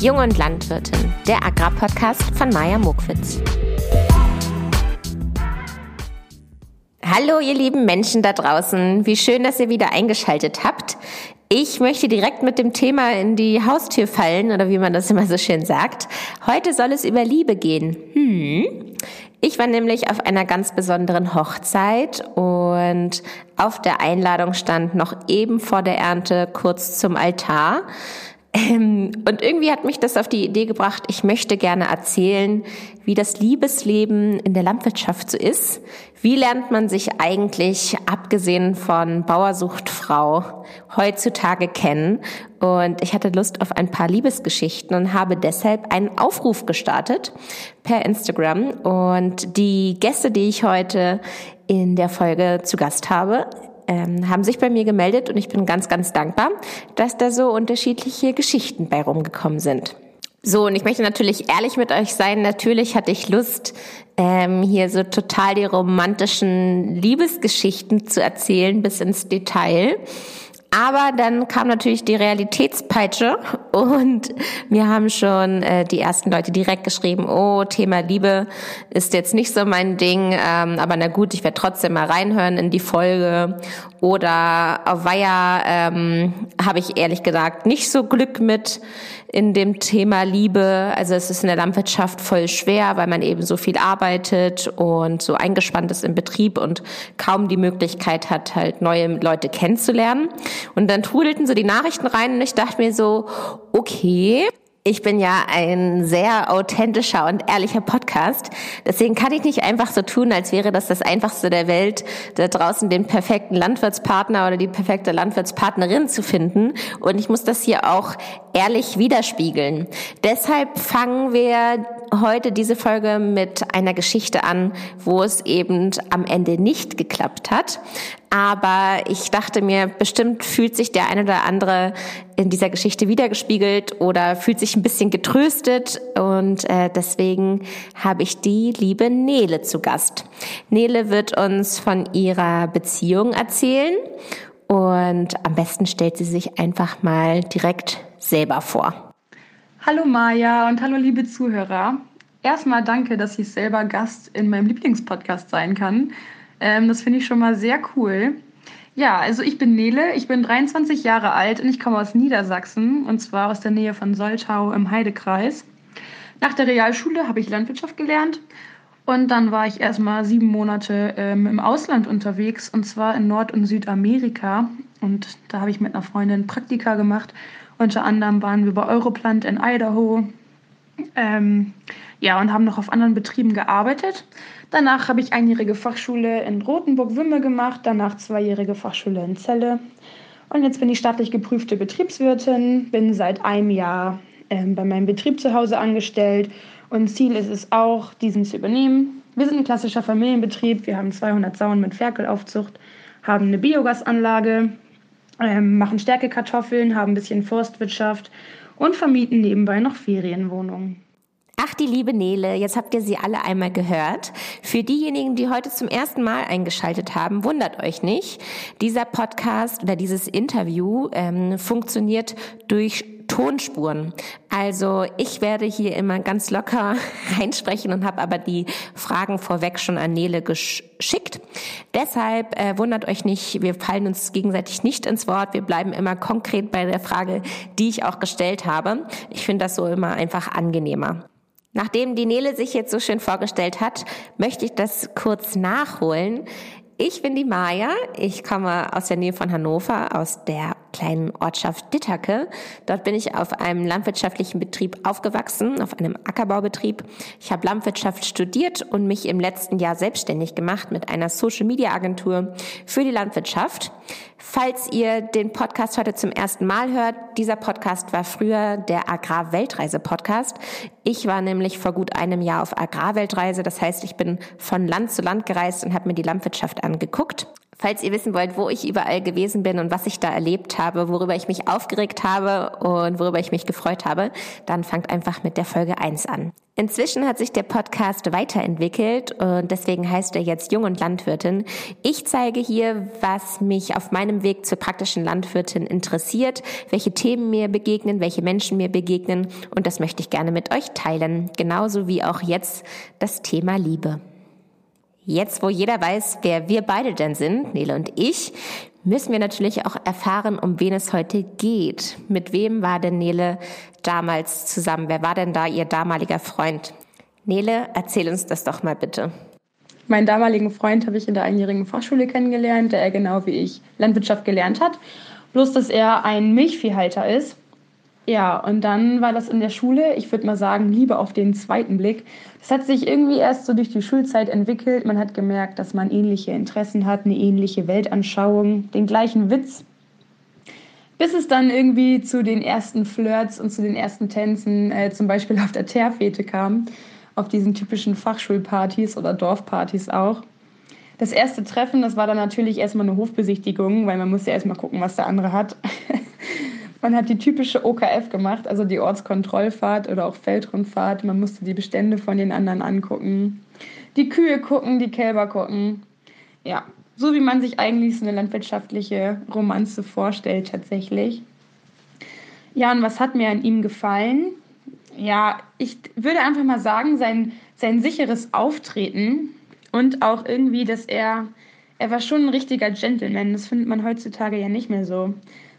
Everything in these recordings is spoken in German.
Jung und Landwirtin, der Agrarpodcast von Maja Mokwitz. Hallo, ihr lieben Menschen da draußen. Wie schön, dass ihr wieder eingeschaltet habt. Ich möchte direkt mit dem Thema in die Haustür fallen oder wie man das immer so schön sagt. Heute soll es über Liebe gehen. Hm. Ich war nämlich auf einer ganz besonderen Hochzeit und auf der Einladung stand noch eben vor der Ernte kurz zum Altar. Ähm, und irgendwie hat mich das auf die Idee gebracht, ich möchte gerne erzählen, wie das Liebesleben in der Landwirtschaft so ist. Wie lernt man sich eigentlich, abgesehen von Bauersucht Frau, heutzutage kennen? Und ich hatte Lust auf ein paar Liebesgeschichten und habe deshalb einen Aufruf gestartet per Instagram. Und die Gäste, die ich heute in der Folge zu Gast habe, ähm, haben sich bei mir gemeldet und ich bin ganz, ganz dankbar, dass da so unterschiedliche Geschichten bei rumgekommen sind. So, und ich möchte natürlich ehrlich mit euch sein. Natürlich hatte ich Lust, ähm, hier so total die romantischen Liebesgeschichten zu erzählen bis ins Detail. Aber dann kam natürlich die Realitätspeitsche und mir haben schon äh, die ersten Leute direkt geschrieben, oh, Thema Liebe ist jetzt nicht so mein Ding, ähm, aber na gut, ich werde trotzdem mal reinhören in die Folge. Oder auf Weiher ähm, habe ich ehrlich gesagt nicht so Glück mit in dem Thema Liebe. Also es ist in der Landwirtschaft voll schwer, weil man eben so viel arbeitet und so eingespannt ist im Betrieb und kaum die Möglichkeit hat, halt neue Leute kennenzulernen. Und dann trudelten so die Nachrichten rein und ich dachte mir so, okay, ich bin ja ein sehr authentischer und ehrlicher Podcast. Deswegen kann ich nicht einfach so tun, als wäre das das Einfachste der Welt, da draußen den perfekten Landwirtspartner oder die perfekte Landwirtspartnerin zu finden. Und ich muss das hier auch ehrlich widerspiegeln. Deshalb fangen wir heute diese Folge mit einer Geschichte an, wo es eben am Ende nicht geklappt hat. Aber ich dachte mir, bestimmt fühlt sich der eine oder andere in dieser Geschichte wiedergespiegelt oder fühlt sich ein bisschen getröstet. Und äh, deswegen habe ich die liebe Nele zu Gast. Nele wird uns von ihrer Beziehung erzählen. Und am besten stellt sie sich einfach mal direkt selber vor. Hallo Maja und hallo liebe Zuhörer. Erstmal danke, dass ich selber Gast in meinem Lieblingspodcast sein kann. Ähm, das finde ich schon mal sehr cool. Ja, also ich bin Nele, ich bin 23 Jahre alt und ich komme aus Niedersachsen und zwar aus der Nähe von Soltau im Heidekreis. Nach der Realschule habe ich Landwirtschaft gelernt und dann war ich erstmal sieben Monate ähm, im Ausland unterwegs und zwar in Nord- und Südamerika. Und da habe ich mit einer Freundin Praktika gemacht. Unter anderem waren wir bei Europlant in Idaho. Ähm, ja, und haben noch auf anderen Betrieben gearbeitet. Danach habe ich einjährige Fachschule in Rothenburg-Wümme gemacht, danach zweijährige Fachschule in Celle. Und jetzt bin ich staatlich geprüfte Betriebswirtin, bin seit einem Jahr ähm, bei meinem Betrieb zu Hause angestellt und Ziel ist es auch, diesen zu übernehmen. Wir sind ein klassischer Familienbetrieb, wir haben 200 Sauen mit Ferkelaufzucht, haben eine Biogasanlage, ähm, machen Stärkekartoffeln, haben ein bisschen Forstwirtschaft und vermieten nebenbei noch Ferienwohnungen. Ach, die liebe Nele, jetzt habt ihr sie alle einmal gehört. Für diejenigen, die heute zum ersten Mal eingeschaltet haben, wundert euch nicht. Dieser Podcast oder dieses Interview ähm, funktioniert durch Tonspuren. Also ich werde hier immer ganz locker reinsprechen und habe aber die Fragen vorweg schon an Nele geschickt. Deshalb äh, wundert euch nicht, wir fallen uns gegenseitig nicht ins Wort. Wir bleiben immer konkret bei der Frage, die ich auch gestellt habe. Ich finde das so immer einfach angenehmer. Nachdem die Nele sich jetzt so schön vorgestellt hat, möchte ich das kurz nachholen. Ich bin die Maja. Ich komme aus der Nähe von Hannover, aus der kleinen Ortschaft Dittake. Dort bin ich auf einem landwirtschaftlichen Betrieb aufgewachsen, auf einem Ackerbaubetrieb. Ich habe Landwirtschaft studiert und mich im letzten Jahr selbstständig gemacht mit einer Social-Media-Agentur für die Landwirtschaft. Falls ihr den Podcast heute zum ersten Mal hört, dieser Podcast war früher der Agrar-Weltreise-Podcast. Ich war nämlich vor gut einem Jahr auf Agrarweltreise. Das heißt, ich bin von Land zu Land gereist und habe mir die Landwirtschaft angeguckt. Falls ihr wissen wollt, wo ich überall gewesen bin und was ich da erlebt habe, worüber ich mich aufgeregt habe und worüber ich mich gefreut habe, dann fangt einfach mit der Folge 1 an. Inzwischen hat sich der Podcast weiterentwickelt und deswegen heißt er jetzt Jung und Landwirtin. Ich zeige hier, was mich auf meinem Weg zur praktischen Landwirtin interessiert, welche Themen mir begegnen, welche Menschen mir begegnen und das möchte ich gerne mit euch teilen. Genauso wie auch jetzt das Thema Liebe. Jetzt, wo jeder weiß, wer wir beide denn sind, Nele und ich, müssen wir natürlich auch erfahren, um wen es heute geht. Mit wem war denn Nele damals zusammen? Wer war denn da ihr damaliger Freund? Nele, erzähl uns das doch mal bitte. Meinen damaligen Freund habe ich in der einjährigen Fachschule kennengelernt, der er genau wie ich Landwirtschaft gelernt hat. Bloß, dass er ein Milchviehhalter ist ja, und dann war das in der Schule, ich würde mal sagen, Liebe auf den zweiten Blick. Das hat sich irgendwie erst so durch die Schulzeit entwickelt. Man hat gemerkt, dass man ähnliche Interessen hat, eine ähnliche Weltanschauung, den gleichen Witz. Bis es dann irgendwie zu den ersten Flirts und zu den ersten Tänzen, äh, zum Beispiel auf der Teerfete kam, auf diesen typischen Fachschulpartys oder Dorfpartys auch. Das erste Treffen, das war dann natürlich erstmal eine Hofbesichtigung, weil man muss ja erstmal gucken, was der andere hat. Man hat die typische OKF gemacht, also die Ortskontrollfahrt oder auch Feldrundfahrt. Man musste die Bestände von den anderen angucken, die Kühe gucken, die Kälber gucken. Ja, so wie man sich eigentlich so eine landwirtschaftliche Romanze vorstellt tatsächlich. Ja, und was hat mir an ihm gefallen? Ja, ich würde einfach mal sagen, sein, sein sicheres Auftreten und auch irgendwie, dass er, er war schon ein richtiger Gentleman. Das findet man heutzutage ja nicht mehr so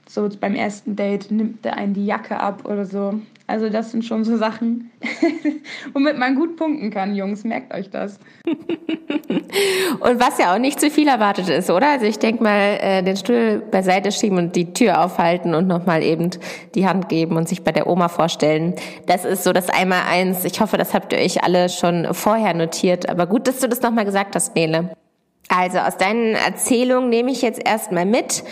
so beim ersten Date nimmt der einen die Jacke ab oder so. Also das sind schon so Sachen, womit man gut punkten kann, Jungs. Merkt euch das. und was ja auch nicht zu viel erwartet ist, oder? Also ich denke mal, äh, den Stuhl beiseite schieben und die Tür aufhalten und nochmal eben die Hand geben und sich bei der Oma vorstellen. Das ist so das Einmal-Eins. Ich hoffe, das habt ihr euch alle schon vorher notiert. Aber gut, dass du das nochmal gesagt hast, Nele. Also aus deinen Erzählungen nehme ich jetzt erstmal mit,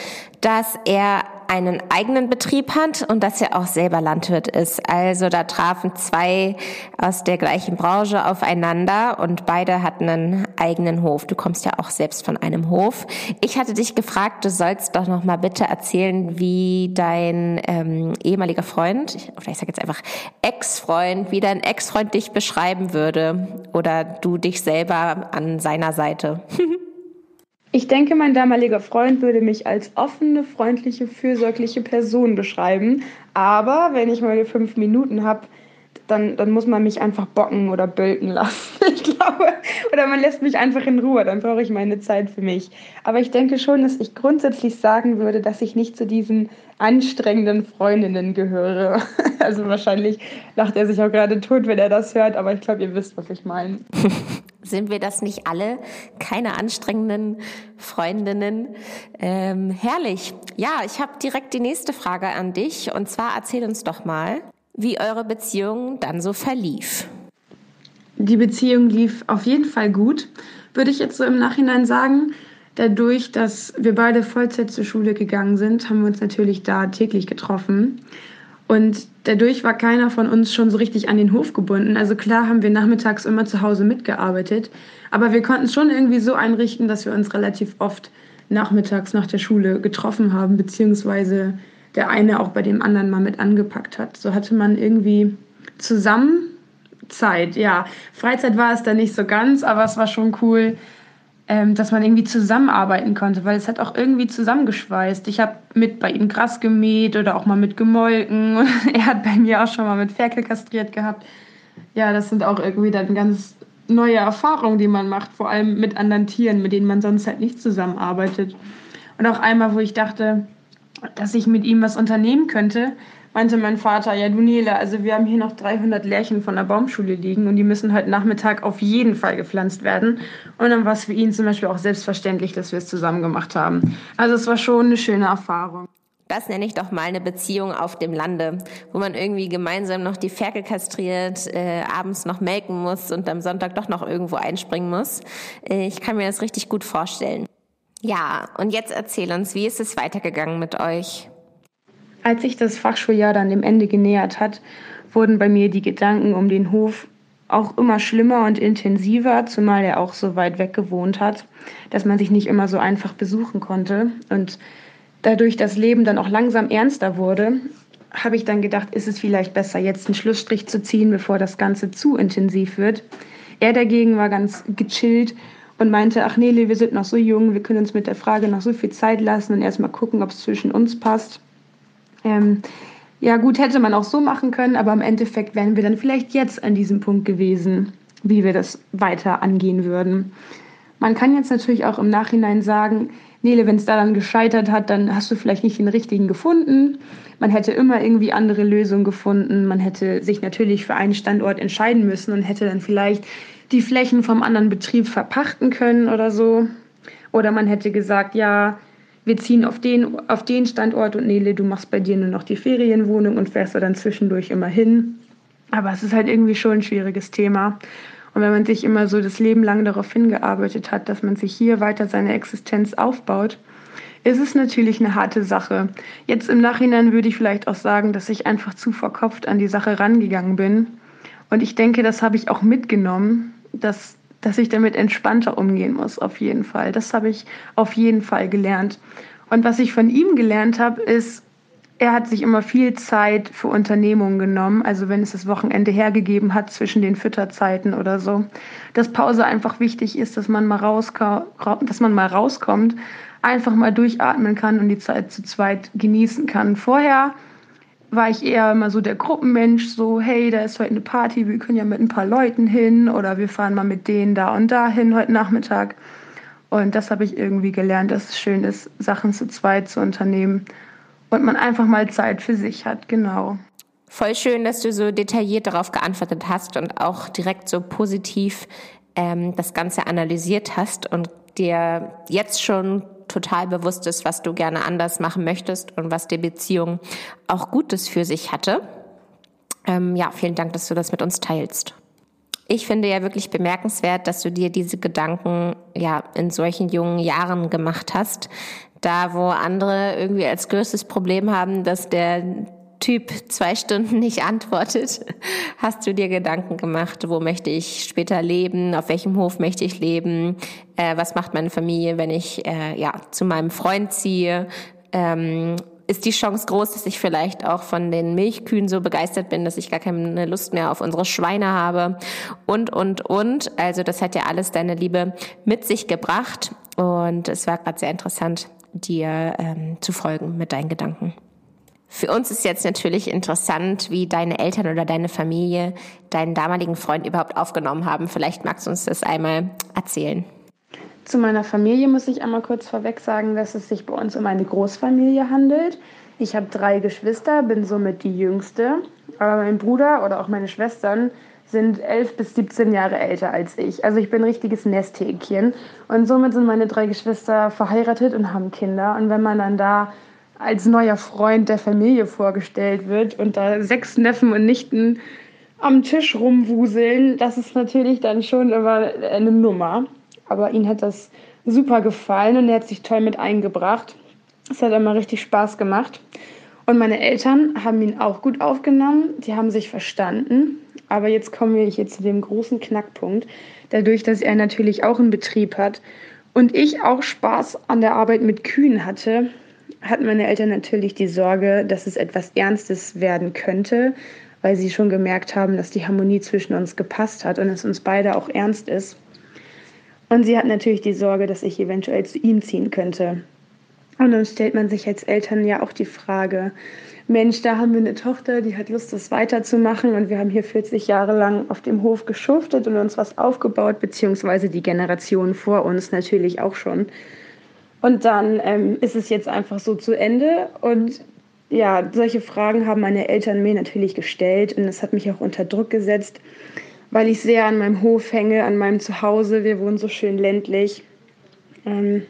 dass er einen eigenen Betrieb hat und dass er auch selber Landwirt ist. Also da trafen zwei aus der gleichen Branche aufeinander und beide hatten einen eigenen Hof. Du kommst ja auch selbst von einem Hof. Ich hatte dich gefragt, du sollst doch noch mal bitte erzählen, wie dein ähm, ehemaliger Freund, oder ich sage jetzt einfach Ex-Freund, wie dein Ex-Freund dich beschreiben würde oder du dich selber an seiner Seite. Ich denke, mein damaliger Freund würde mich als offene, freundliche, fürsorgliche Person beschreiben. Aber wenn ich meine fünf Minuten habe, dann, dann muss man mich einfach bocken oder bölken lassen. Ich glaube, oder man lässt mich einfach in Ruhe, dann brauche ich meine Zeit für mich. Aber ich denke schon, dass ich grundsätzlich sagen würde, dass ich nicht zu diesen anstrengenden Freundinnen gehöre. Also wahrscheinlich lacht er sich auch gerade tot, wenn er das hört, aber ich glaube, ihr wisst, was ich meine. Sind wir das nicht alle? Keine anstrengenden Freundinnen. Ähm, herrlich. Ja, ich habe direkt die nächste Frage an dich. Und zwar erzähl uns doch mal, wie eure Beziehung dann so verlief. Die Beziehung lief auf jeden Fall gut, würde ich jetzt so im Nachhinein sagen. Dadurch, dass wir beide Vollzeit zur Schule gegangen sind, haben wir uns natürlich da täglich getroffen. Und dadurch war keiner von uns schon so richtig an den Hof gebunden. Also klar haben wir nachmittags immer zu Hause mitgearbeitet, aber wir konnten es schon irgendwie so einrichten, dass wir uns relativ oft nachmittags nach der Schule getroffen haben, beziehungsweise der eine auch bei dem anderen mal mit angepackt hat. So hatte man irgendwie zusammen Zeit. Ja, Freizeit war es da nicht so ganz, aber es war schon cool, ähm, dass man irgendwie zusammenarbeiten konnte, weil es hat auch irgendwie zusammengeschweißt. Ich habe mit bei ihm Gras gemäht oder auch mal mit gemolken. er hat bei mir auch schon mal mit Ferkel kastriert gehabt. Ja, das sind auch irgendwie dann ganz neue Erfahrungen, die man macht, vor allem mit anderen Tieren, mit denen man sonst halt nicht zusammenarbeitet. Und auch einmal, wo ich dachte, dass ich mit ihm was unternehmen könnte, meinte mein Vater, ja du Nele, also wir haben hier noch 300 Lärchen von der Baumschule liegen und die müssen heute Nachmittag auf jeden Fall gepflanzt werden. Und dann war es für ihn zum Beispiel auch selbstverständlich, dass wir es zusammen gemacht haben. Also es war schon eine schöne Erfahrung. Das nenne ich doch mal eine Beziehung auf dem Lande, wo man irgendwie gemeinsam noch die Ferkel kastriert, äh, abends noch melken muss und am Sonntag doch noch irgendwo einspringen muss. Äh, ich kann mir das richtig gut vorstellen. Ja, und jetzt erzähl uns, wie ist es weitergegangen mit euch? Als sich das Fachschuljahr dann dem Ende genähert hat, wurden bei mir die Gedanken um den Hof auch immer schlimmer und intensiver, zumal er auch so weit weg gewohnt hat, dass man sich nicht immer so einfach besuchen konnte. Und dadurch das Leben dann auch langsam ernster wurde, habe ich dann gedacht, ist es vielleicht besser, jetzt einen Schlussstrich zu ziehen, bevor das Ganze zu intensiv wird. Er dagegen war ganz gechillt und meinte, ach Nele, wir sind noch so jung, wir können uns mit der Frage noch so viel Zeit lassen und erstmal gucken, ob es zwischen uns passt. Ähm, ja gut, hätte man auch so machen können, aber im Endeffekt wären wir dann vielleicht jetzt an diesem Punkt gewesen, wie wir das weiter angehen würden. Man kann jetzt natürlich auch im Nachhinein sagen, Nele, wenn es daran gescheitert hat, dann hast du vielleicht nicht den richtigen gefunden. Man hätte immer irgendwie andere Lösungen gefunden. Man hätte sich natürlich für einen Standort entscheiden müssen und hätte dann vielleicht die Flächen vom anderen Betrieb verpachten können oder so. Oder man hätte gesagt, ja, wir ziehen auf den, auf den Standort und Nele, du machst bei dir nur noch die Ferienwohnung und fährst da dann zwischendurch immer hin. Aber es ist halt irgendwie schon ein schwieriges Thema. Und wenn man sich immer so das Leben lang darauf hingearbeitet hat, dass man sich hier weiter seine Existenz aufbaut, ist es natürlich eine harte Sache. Jetzt im Nachhinein würde ich vielleicht auch sagen, dass ich einfach zu verkopft an die Sache rangegangen bin. Und ich denke, das habe ich auch mitgenommen, dass, dass ich damit entspannter umgehen muss, auf jeden Fall. Das habe ich auf jeden Fall gelernt. Und was ich von ihm gelernt habe, ist, er hat sich immer viel Zeit für Unternehmungen genommen, also wenn es das Wochenende hergegeben hat zwischen den Fütterzeiten oder so, dass Pause einfach wichtig ist, dass man mal, dass man mal rauskommt, einfach mal durchatmen kann und die Zeit zu zweit genießen kann. Vorher war ich eher immer so der Gruppenmensch, so hey, da ist heute eine Party, wir können ja mit ein paar Leuten hin oder wir fahren mal mit denen da und da hin heute Nachmittag. Und das habe ich irgendwie gelernt, dass es schön ist, Sachen zu zweit zu unternehmen und man einfach mal Zeit für sich hat, genau. Voll schön, dass du so detailliert darauf geantwortet hast und auch direkt so positiv ähm, das Ganze analysiert hast und dir jetzt schon total bewusst ist, was du gerne anders machen möchtest und was die Beziehung auch Gutes für sich hatte. Ähm, ja, vielen Dank, dass du das mit uns teilst. Ich finde ja wirklich bemerkenswert, dass du dir diese Gedanken ja in solchen jungen Jahren gemacht hast. Da, wo andere irgendwie als größtes Problem haben, dass der Typ zwei Stunden nicht antwortet, hast du dir Gedanken gemacht, wo möchte ich später leben, auf welchem Hof möchte ich leben, äh, was macht meine Familie, wenn ich äh, ja zu meinem Freund ziehe, ähm, ist die Chance groß, dass ich vielleicht auch von den Milchkühen so begeistert bin, dass ich gar keine Lust mehr auf unsere Schweine habe? Und, und, und. Also das hat ja alles deine Liebe mit sich gebracht. Und es war gerade sehr interessant, dir ähm, zu folgen mit deinen Gedanken. Für uns ist jetzt natürlich interessant, wie deine Eltern oder deine Familie deinen damaligen Freund überhaupt aufgenommen haben. Vielleicht magst du uns das einmal erzählen. Zu meiner Familie muss ich einmal kurz vorweg sagen, dass es sich bei uns um eine Großfamilie handelt. Ich habe drei Geschwister, bin somit die jüngste. Aber mein Bruder oder auch meine Schwestern sind elf bis 17 Jahre älter als ich. Also ich bin ein richtiges Nesthäkchen. Und somit sind meine drei Geschwister verheiratet und haben Kinder. Und wenn man dann da als neuer Freund der Familie vorgestellt wird und da sechs Neffen und Nichten am Tisch rumwuseln, das ist natürlich dann schon immer eine Nummer. Aber ihm hat das super gefallen und er hat sich toll mit eingebracht. Es hat immer richtig Spaß gemacht. Und meine Eltern haben ihn auch gut aufgenommen. Die haben sich verstanden. Aber jetzt kommen wir hier zu dem großen Knackpunkt. Dadurch, dass er natürlich auch einen Betrieb hat und ich auch Spaß an der Arbeit mit Kühen hatte, hatten meine Eltern natürlich die Sorge, dass es etwas Ernstes werden könnte, weil sie schon gemerkt haben, dass die Harmonie zwischen uns gepasst hat und es uns beide auch ernst ist. Und sie hat natürlich die Sorge, dass ich eventuell zu ihm ziehen könnte. Und dann stellt man sich als Eltern ja auch die Frage, Mensch, da haben wir eine Tochter, die hat Lust, das weiterzumachen und wir haben hier 40 Jahre lang auf dem Hof geschuftet und uns was aufgebaut, beziehungsweise die Generation vor uns natürlich auch schon. Und dann ähm, ist es jetzt einfach so zu Ende und ja, solche Fragen haben meine Eltern mir natürlich gestellt und das hat mich auch unter Druck gesetzt weil ich sehr an meinem Hof hänge, an meinem Zuhause. Wir wohnen so schön ländlich. Ähm,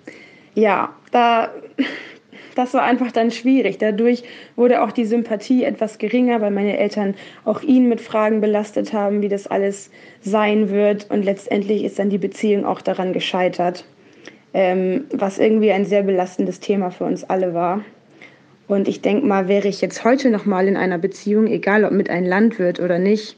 ja, da, das war einfach dann schwierig. Dadurch wurde auch die Sympathie etwas geringer, weil meine Eltern auch ihn mit Fragen belastet haben, wie das alles sein wird. Und letztendlich ist dann die Beziehung auch daran gescheitert, ähm, was irgendwie ein sehr belastendes Thema für uns alle war. Und ich denke mal, wäre ich jetzt heute noch mal in einer Beziehung, egal ob mit einem Landwirt oder nicht,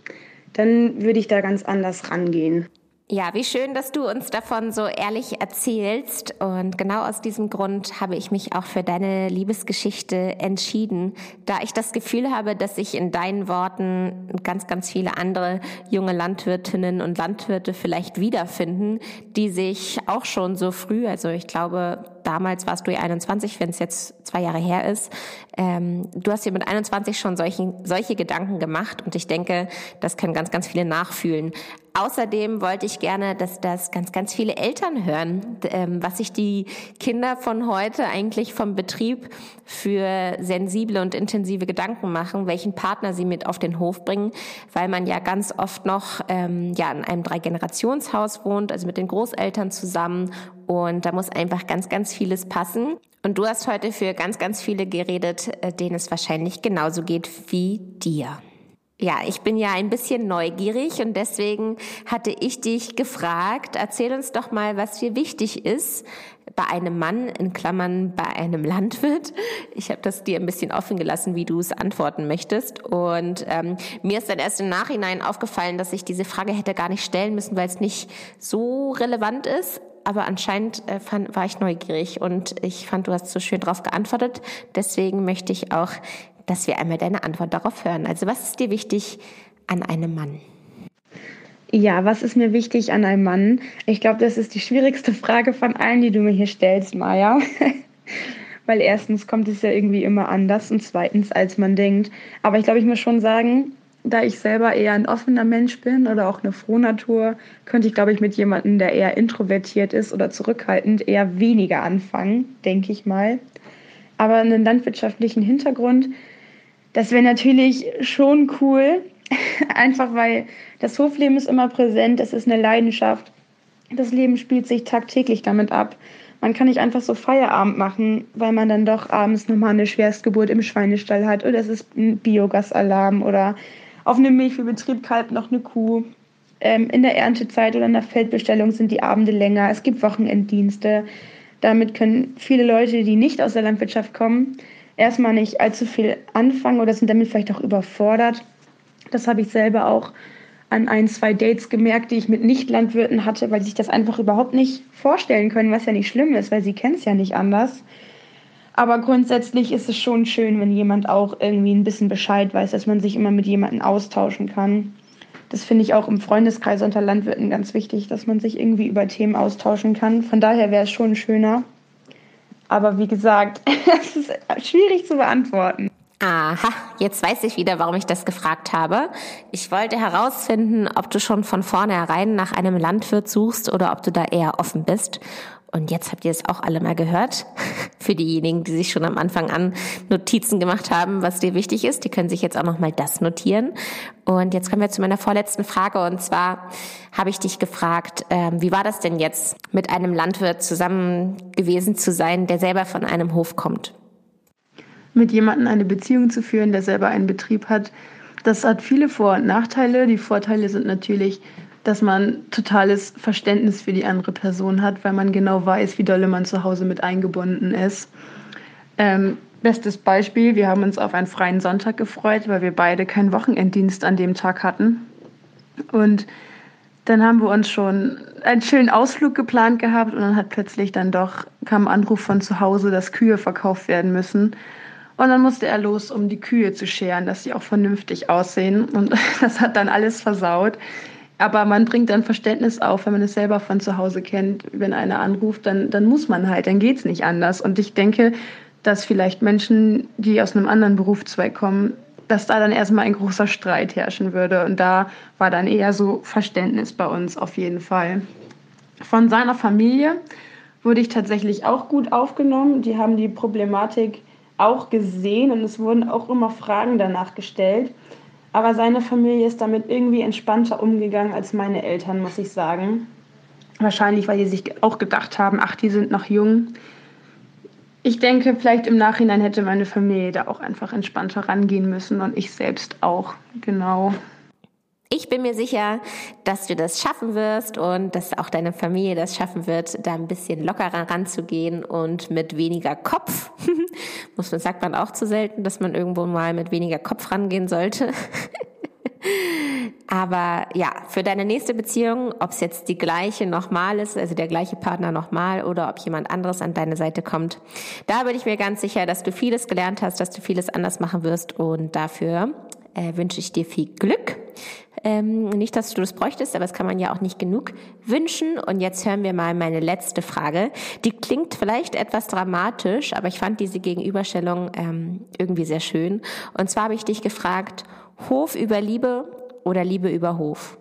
dann würde ich da ganz anders rangehen. Ja, wie schön, dass du uns davon so ehrlich erzählst. Und genau aus diesem Grund habe ich mich auch für deine Liebesgeschichte entschieden, da ich das Gefühl habe, dass sich in deinen Worten ganz, ganz viele andere junge Landwirtinnen und Landwirte vielleicht wiederfinden, die sich auch schon so früh, also ich glaube, damals warst du ja 21, wenn es jetzt zwei Jahre her ist, ähm, du hast dir mit 21 schon solchen, solche Gedanken gemacht und ich denke, das können ganz, ganz viele nachfühlen. Außerdem wollte ich gerne, dass das ganz, ganz viele Eltern hören, ähm, was sich die Kinder von heute eigentlich vom Betrieb für sensible und intensive Gedanken machen, welchen Partner sie mit auf den Hof bringen, weil man ja ganz oft noch ähm, ja in einem Drei-Generationshaus wohnt, also mit den Großeltern zusammen und da muss einfach ganz, ganz vieles passen. Und du hast heute für ganz, ganz viele geredet, äh, denen es wahrscheinlich genauso geht wie dir. Ja, ich bin ja ein bisschen neugierig und deswegen hatte ich dich gefragt, erzähl uns doch mal, was dir wichtig ist bei einem Mann, in Klammern bei einem Landwirt. Ich habe das dir ein bisschen offen gelassen, wie du es antworten möchtest. Und ähm, mir ist dann erst im Nachhinein aufgefallen, dass ich diese Frage hätte gar nicht stellen müssen, weil es nicht so relevant ist. Aber anscheinend äh, fand, war ich neugierig und ich fand, du hast so schön drauf geantwortet. Deswegen möchte ich auch dass wir einmal deine Antwort darauf hören. Also was ist dir wichtig an einem Mann? Ja, was ist mir wichtig an einem Mann? Ich glaube, das ist die schwierigste Frage von allen, die du mir hier stellst, Maja. Weil erstens kommt es ja irgendwie immer anders und zweitens, als man denkt. Aber ich glaube, ich muss schon sagen, da ich selber eher ein offener Mensch bin oder auch eine Frohnatur, könnte ich, glaube ich, mit jemandem, der eher introvertiert ist oder zurückhaltend, eher weniger anfangen, denke ich mal. Aber einen landwirtschaftlichen Hintergrund das wäre natürlich schon cool, einfach weil das Hofleben ist immer präsent, es ist eine Leidenschaft. Das Leben spielt sich tagtäglich damit ab. Man kann nicht einfach so Feierabend machen, weil man dann doch abends nochmal eine Schwerstgeburt im Schweinestall hat oder es ist ein Biogasalarm oder auf einem Milchviehbetrieb kalbt noch eine Kuh. Ähm, in der Erntezeit oder in der Feldbestellung sind die Abende länger. Es gibt Wochenenddienste. Damit können viele Leute, die nicht aus der Landwirtschaft kommen, erstmal nicht allzu viel anfangen oder sind damit vielleicht auch überfordert. Das habe ich selber auch an ein, zwei Dates gemerkt, die ich mit Nicht-Landwirten hatte, weil sie sich das einfach überhaupt nicht vorstellen können, was ja nicht schlimm ist, weil sie kennen es ja nicht anders. Aber grundsätzlich ist es schon schön, wenn jemand auch irgendwie ein bisschen Bescheid weiß, dass man sich immer mit jemandem austauschen kann. Das finde ich auch im Freundeskreis unter Landwirten ganz wichtig, dass man sich irgendwie über Themen austauschen kann. Von daher wäre es schon schöner. Aber wie gesagt, es ist schwierig zu beantworten. Aha, jetzt weiß ich wieder, warum ich das gefragt habe. Ich wollte herausfinden, ob du schon von vornherein nach einem Landwirt suchst oder ob du da eher offen bist. Und jetzt habt ihr es auch alle mal gehört. Für diejenigen, die sich schon am Anfang an Notizen gemacht haben, was dir wichtig ist, die können sich jetzt auch noch mal das notieren. Und jetzt kommen wir zu meiner vorletzten Frage. Und zwar habe ich dich gefragt, ähm, wie war das denn jetzt, mit einem Landwirt zusammen gewesen zu sein, der selber von einem Hof kommt? Mit jemandem eine Beziehung zu führen, der selber einen Betrieb hat, das hat viele Vor- und Nachteile. Die Vorteile sind natürlich, dass man totales Verständnis für die andere Person hat, weil man genau weiß, wie dolle man zu Hause mit eingebunden ist. Ähm, bestes Beispiel, wir haben uns auf einen freien Sonntag gefreut, weil wir beide keinen Wochenenddienst an dem Tag hatten. Und dann haben wir uns schon einen schönen Ausflug geplant gehabt und dann hat plötzlich dann doch kam ein Anruf von zu Hause, dass Kühe verkauft werden müssen. Und dann musste er los, um die Kühe zu scheren, dass sie auch vernünftig aussehen. Und das hat dann alles versaut. Aber man bringt dann Verständnis auf, wenn man es selber von zu Hause kennt. Wenn einer anruft, dann, dann muss man halt, dann geht es nicht anders. Und ich denke, dass vielleicht Menschen, die aus einem anderen Berufszweig kommen, dass da dann erstmal ein großer Streit herrschen würde. Und da war dann eher so Verständnis bei uns auf jeden Fall. Von seiner Familie wurde ich tatsächlich auch gut aufgenommen. Die haben die Problematik auch gesehen und es wurden auch immer Fragen danach gestellt. Aber seine Familie ist damit irgendwie entspannter umgegangen als meine Eltern, muss ich sagen. Wahrscheinlich, weil die sich auch gedacht haben, ach, die sind noch jung. Ich denke, vielleicht im Nachhinein hätte meine Familie da auch einfach entspannter rangehen müssen und ich selbst auch, genau. Ich bin mir sicher, dass du das schaffen wirst und dass auch deine Familie das schaffen wird, da ein bisschen lockerer ranzugehen und mit weniger Kopf. Muss man, sagt man auch zu selten, dass man irgendwo mal mit weniger Kopf rangehen sollte. Aber ja, für deine nächste Beziehung, ob es jetzt die gleiche nochmal ist, also der gleiche Partner nochmal oder ob jemand anderes an deine Seite kommt, da bin ich mir ganz sicher, dass du vieles gelernt hast, dass du vieles anders machen wirst und dafür äh, wünsche ich dir viel Glück. Ähm, nicht, dass du das bräuchtest, aber das kann man ja auch nicht genug wünschen. Und jetzt hören wir mal meine letzte Frage. Die klingt vielleicht etwas dramatisch, aber ich fand diese Gegenüberstellung ähm, irgendwie sehr schön. Und zwar habe ich dich gefragt, Hof über Liebe oder Liebe über Hof?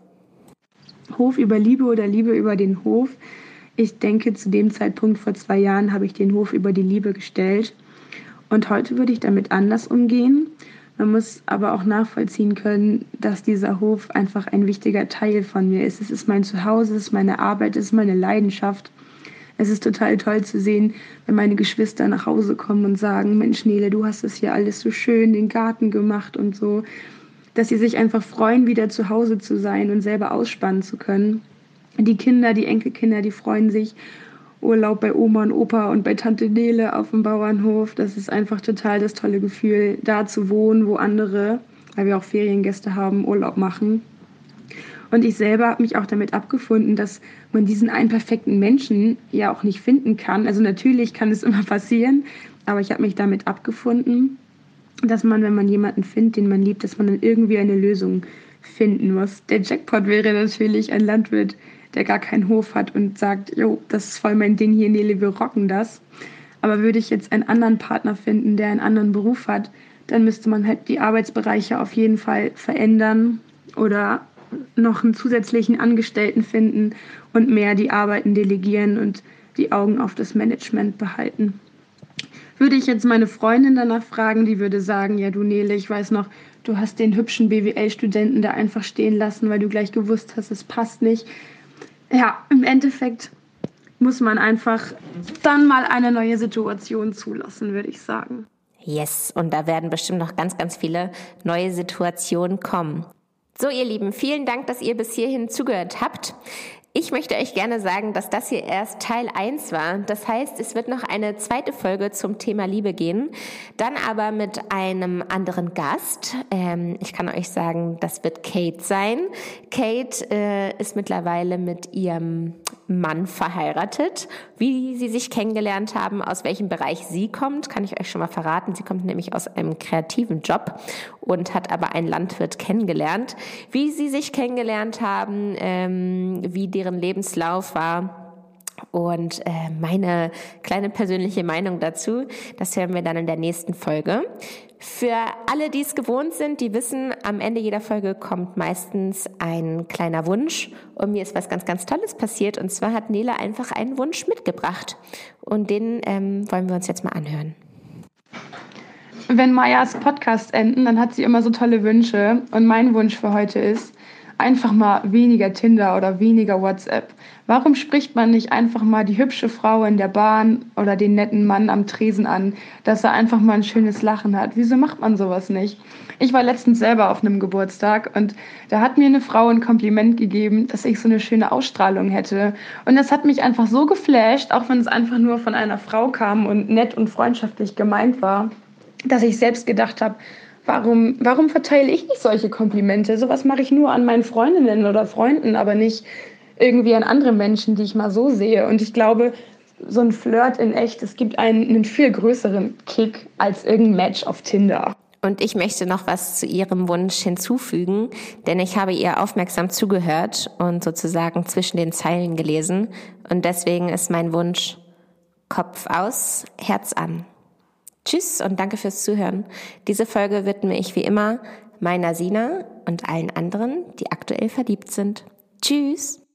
Hof über Liebe oder Liebe über den Hof. Ich denke, zu dem Zeitpunkt vor zwei Jahren habe ich den Hof über die Liebe gestellt. Und heute würde ich damit anders umgehen. Man muss aber auch nachvollziehen können, dass dieser Hof einfach ein wichtiger Teil von mir ist. Es ist mein Zuhause, es ist meine Arbeit, es ist meine Leidenschaft. Es ist total toll zu sehen, wenn meine Geschwister nach Hause kommen und sagen, Mensch Nele, du hast das hier alles so schön, den Garten gemacht und so. Dass sie sich einfach freuen, wieder zu Hause zu sein und selber ausspannen zu können. Die Kinder, die Enkelkinder, die freuen sich Urlaub bei Oma und Opa und bei Tante Nele auf dem Bauernhof. Das ist einfach total das tolle Gefühl, da zu wohnen, wo andere, weil wir auch Feriengäste haben, Urlaub machen. Und ich selber habe mich auch damit abgefunden, dass man diesen einen perfekten Menschen ja auch nicht finden kann. Also natürlich kann es immer passieren, aber ich habe mich damit abgefunden, dass man, wenn man jemanden findet, den man liebt, dass man dann irgendwie eine Lösung finden muss. Der Jackpot wäre natürlich ein Landwirt, der gar keinen Hof hat und sagt, jo, das ist voll mein Ding hier, Nele, wir rocken das. Aber würde ich jetzt einen anderen Partner finden, der einen anderen Beruf hat, dann müsste man halt die Arbeitsbereiche auf jeden Fall verändern oder noch einen zusätzlichen Angestellten finden und mehr die Arbeiten delegieren und die Augen auf das Management behalten. Würde ich jetzt meine Freundin danach fragen, die würde sagen, ja du Nele, ich weiß noch, du hast den hübschen BWL-Studenten da einfach stehen lassen, weil du gleich gewusst hast, es passt nicht ja, im Endeffekt muss man einfach dann mal eine neue Situation zulassen, würde ich sagen. Yes, und da werden bestimmt noch ganz, ganz viele neue Situationen kommen. So, ihr Lieben, vielen Dank, dass ihr bis hierhin zugehört habt. Ich möchte euch gerne sagen, dass das hier erst Teil 1 war. Das heißt, es wird noch eine zweite Folge zum Thema Liebe gehen. Dann aber mit einem anderen Gast. Ähm, ich kann euch sagen, das wird Kate sein. Kate äh, ist mittlerweile mit ihrem Mann verheiratet. Wie sie sich kennengelernt haben, aus welchem Bereich sie kommt, kann ich euch schon mal verraten. Sie kommt nämlich aus einem kreativen Job und hat aber einen Landwirt kennengelernt. Wie sie sich kennengelernt haben, ähm, wie deren Lebenslauf war, und äh, meine kleine persönliche Meinung dazu, das hören wir dann in der nächsten Folge. Für alle, die es gewohnt sind, die wissen, am Ende jeder Folge kommt meistens ein kleiner Wunsch. Und mir ist was ganz, ganz Tolles passiert. Und zwar hat Nele einfach einen Wunsch mitgebracht. Und den ähm, wollen wir uns jetzt mal anhören. Wenn Mayas Podcast enden, dann hat sie immer so tolle Wünsche. Und mein Wunsch für heute ist, einfach mal weniger Tinder oder weniger WhatsApp. Warum spricht man nicht einfach mal die hübsche Frau in der Bahn oder den netten Mann am Tresen an, dass er einfach mal ein schönes Lachen hat? Wieso macht man sowas nicht? Ich war letztens selber auf einem Geburtstag und da hat mir eine Frau ein Kompliment gegeben, dass ich so eine schöne Ausstrahlung hätte. Und das hat mich einfach so geflasht, auch wenn es einfach nur von einer Frau kam und nett und freundschaftlich gemeint war, dass ich selbst gedacht habe, Warum, warum verteile ich nicht solche Komplimente? Sowas mache ich nur an meinen Freundinnen oder Freunden, aber nicht irgendwie an andere Menschen, die ich mal so sehe. Und ich glaube, so ein Flirt in echt, es gibt einen, einen viel größeren Kick als irgendein Match auf Tinder. Und ich möchte noch was zu Ihrem Wunsch hinzufügen, denn ich habe ihr aufmerksam zugehört und sozusagen zwischen den Zeilen gelesen. Und deswegen ist mein Wunsch Kopf aus, Herz an. Tschüss und danke fürs Zuhören. Diese Folge widme ich wie immer meiner Sina und allen anderen, die aktuell verliebt sind. Tschüss.